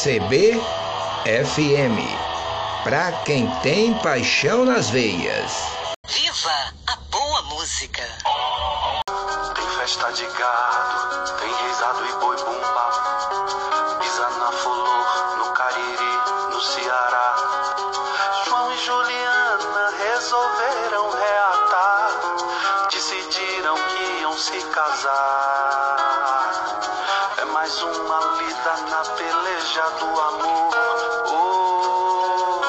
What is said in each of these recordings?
CB FM. Pra quem tem paixão nas veias. Viva a boa música. Tem festa de gado, tem reisado e boi bumbá. Pisa na flor, no Cariri, no Ceará. João e Juliana resolveram reatar. Decidiram que iam se casar. Mais uma lida na peleja do amor. Oh.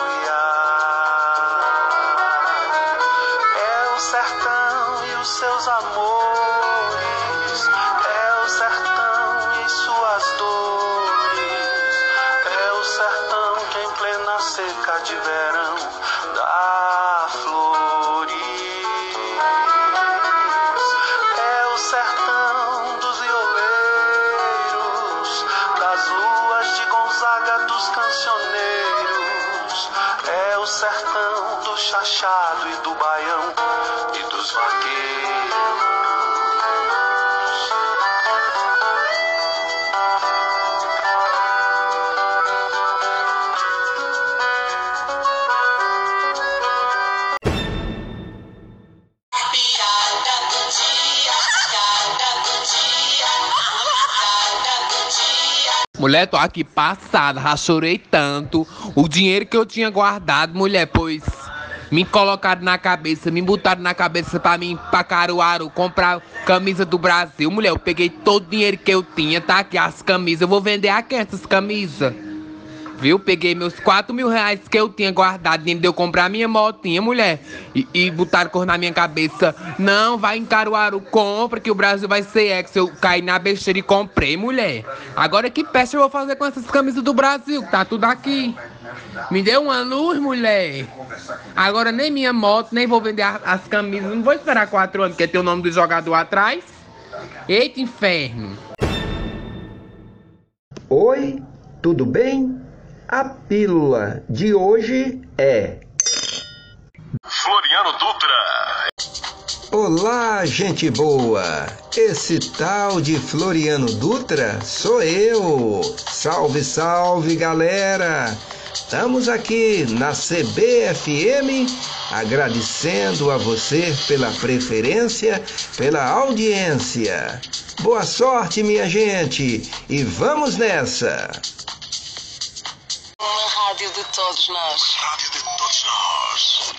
É o sertão e os seus amores. É o sertão e suas dores. É o sertão que em plena seca de verão dá flores. Sertão do chachado e do baião e dos vaqueiros. Mulher, tô aqui passada, já chorei tanto. O dinheiro que eu tinha guardado, mulher, pois me colocaram na cabeça, me botaram na cabeça pra mim pra Caruaru comprar camisa do Brasil. Mulher, eu peguei todo o dinheiro que eu tinha, tá aqui as camisas. Eu vou vender aqui essas camisas. Viu? Peguei meus 4 mil reais que eu tinha guardado dentro de eu comprar minha motinha, mulher. E, e botaram cor na minha cabeça. Não, vai em Caruaru, compra que o Brasil vai ser ex. Eu caí na besteira e comprei, mulher. Agora que peste eu vou fazer com essas camisas do Brasil? Tá tudo aqui. Me deu uma luz, mulher. Agora nem minha moto, nem vou vender as camisas. Não vou esperar quatro anos, porque tem o nome do jogador atrás. Eita, inferno. Oi, tudo bem? A pílula de hoje é. Floriano Dutra. Olá, gente boa! Esse tal de Floriano Dutra sou eu! Salve, salve, galera! Estamos aqui na CBFM agradecendo a você pela preferência, pela audiência. Boa sorte, minha gente, e vamos nessa! rádio de todos nós. Rádio de todos nós.